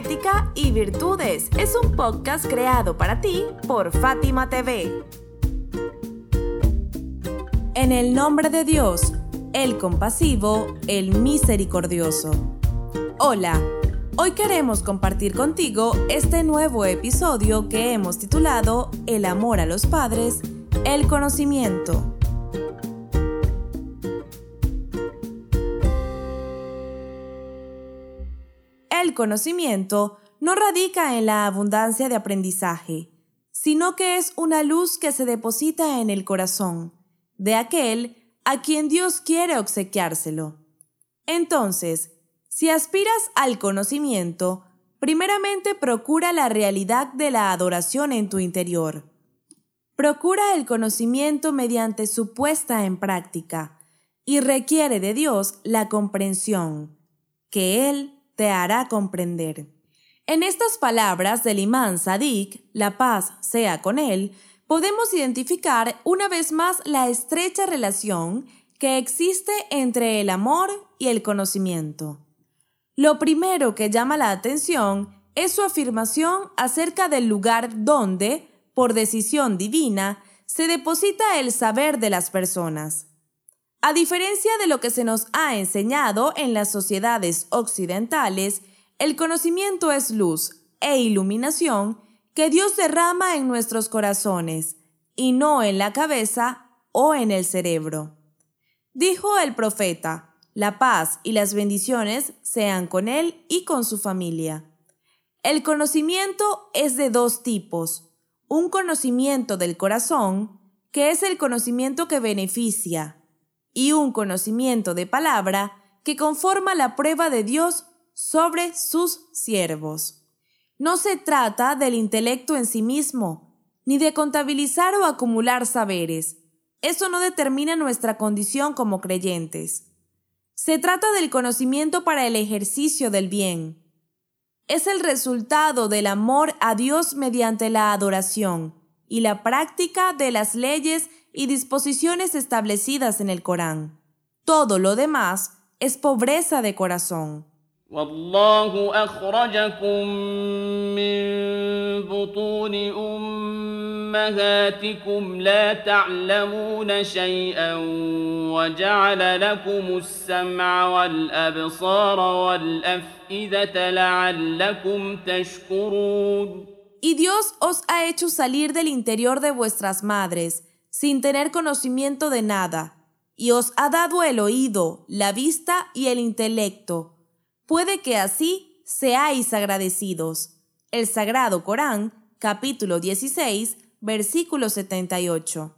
Ética y Virtudes es un podcast creado para ti por Fátima TV. En el nombre de Dios, el compasivo, el misericordioso. Hola, hoy queremos compartir contigo este nuevo episodio que hemos titulado El amor a los padres, el conocimiento. El conocimiento no radica en la abundancia de aprendizaje, sino que es una luz que se deposita en el corazón de aquel a quien Dios quiere obsequiárselo. Entonces, si aspiras al conocimiento, primeramente procura la realidad de la adoración en tu interior. Procura el conocimiento mediante su puesta en práctica y requiere de Dios la comprensión, que Él te hará comprender. En estas palabras del imán Sadik, la paz sea con él, podemos identificar una vez más la estrecha relación que existe entre el amor y el conocimiento. Lo primero que llama la atención es su afirmación acerca del lugar donde, por decisión divina, se deposita el saber de las personas. A diferencia de lo que se nos ha enseñado en las sociedades occidentales, el conocimiento es luz e iluminación que Dios derrama en nuestros corazones y no en la cabeza o en el cerebro. Dijo el profeta, la paz y las bendiciones sean con él y con su familia. El conocimiento es de dos tipos. Un conocimiento del corazón, que es el conocimiento que beneficia, y un conocimiento de palabra que conforma la prueba de Dios sobre sus siervos. No se trata del intelecto en sí mismo, ni de contabilizar o acumular saberes. Eso no determina nuestra condición como creyentes. Se trata del conocimiento para el ejercicio del bien. Es el resultado del amor a Dios mediante la adoración y la práctica de las leyes y disposiciones establecidas en el Corán. Todo lo demás es pobreza de corazón. والله أخرجكم من بطون أمهاتكم لا تعلمون شيئا وجعل لكم السمع والأبصار والأفئدة لعلكم تشكرون Y Dios os ha hecho salir del interior de vuestras madres sin tener conocimiento de nada, y os ha dado el oído, la vista y el intelecto. Puede que así seáis agradecidos. El Sagrado Corán, capítulo 16, versículo 78.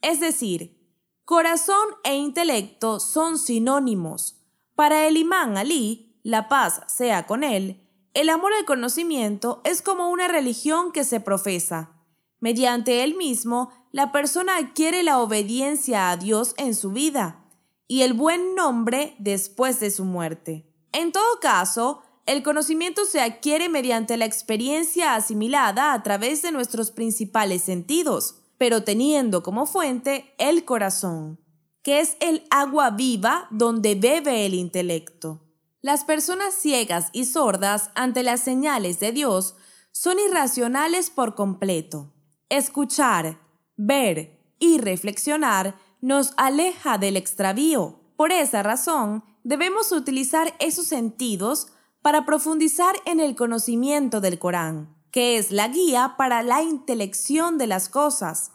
Es decir, corazón e intelecto son sinónimos. Para el imán Ali, la paz sea con él, el amor al conocimiento es como una religión que se profesa. Mediante él mismo, la persona adquiere la obediencia a Dios en su vida y el buen nombre después de su muerte. En todo caso, el conocimiento se adquiere mediante la experiencia asimilada a través de nuestros principales sentidos, pero teniendo como fuente el corazón, que es el agua viva donde bebe el intelecto. Las personas ciegas y sordas ante las señales de Dios son irracionales por completo. Escuchar, ver y reflexionar nos aleja del extravío. Por esa razón, debemos utilizar esos sentidos para profundizar en el conocimiento del Corán, que es la guía para la intelección de las cosas.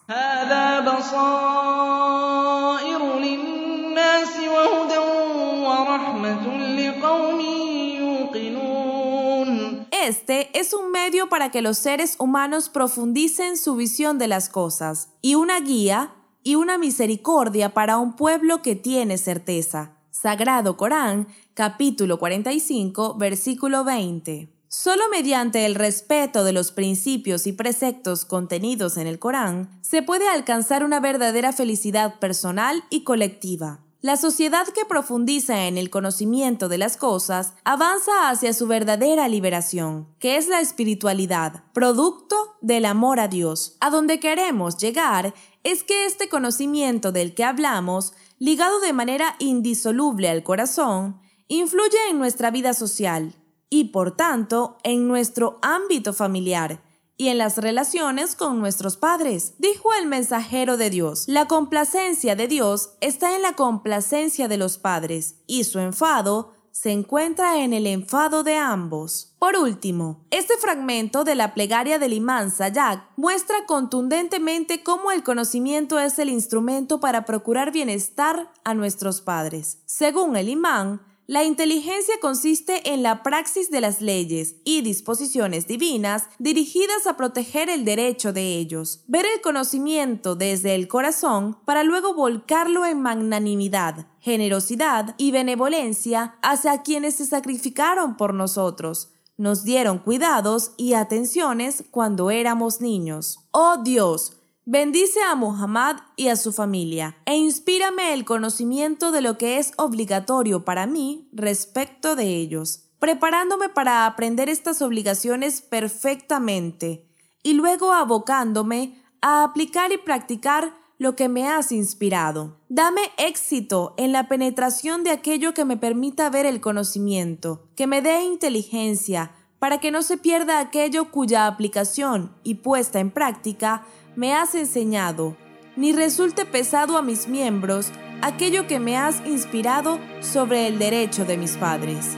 Este es un medio para que los seres humanos profundicen su visión de las cosas y una guía y una misericordia para un pueblo que tiene certeza. Sagrado Corán, capítulo 45, versículo 20. Solo mediante el respeto de los principios y preceptos contenidos en el Corán se puede alcanzar una verdadera felicidad personal y colectiva. La sociedad que profundiza en el conocimiento de las cosas avanza hacia su verdadera liberación, que es la espiritualidad, producto del amor a Dios. A donde queremos llegar es que este conocimiento del que hablamos, ligado de manera indisoluble al corazón, influye en nuestra vida social y, por tanto, en nuestro ámbito familiar y en las relaciones con nuestros padres. Dijo el mensajero de Dios, la complacencia de Dios está en la complacencia de los padres y su enfado se encuentra en el enfado de ambos. Por último, este fragmento de la plegaria del imán Sayak muestra contundentemente cómo el conocimiento es el instrumento para procurar bienestar a nuestros padres. Según el imán, la inteligencia consiste en la praxis de las leyes y disposiciones divinas dirigidas a proteger el derecho de ellos, ver el conocimiento desde el corazón para luego volcarlo en magnanimidad, generosidad y benevolencia hacia quienes se sacrificaron por nosotros, nos dieron cuidados y atenciones cuando éramos niños. Oh Dios, Bendice a Muhammad y a su familia e inspírame el conocimiento de lo que es obligatorio para mí respecto de ellos, preparándome para aprender estas obligaciones perfectamente y luego abocándome a aplicar y practicar lo que me has inspirado. Dame éxito en la penetración de aquello que me permita ver el conocimiento, que me dé inteligencia, para que no se pierda aquello cuya aplicación y puesta en práctica me has enseñado, ni resulte pesado a mis miembros aquello que me has inspirado sobre el derecho de mis padres.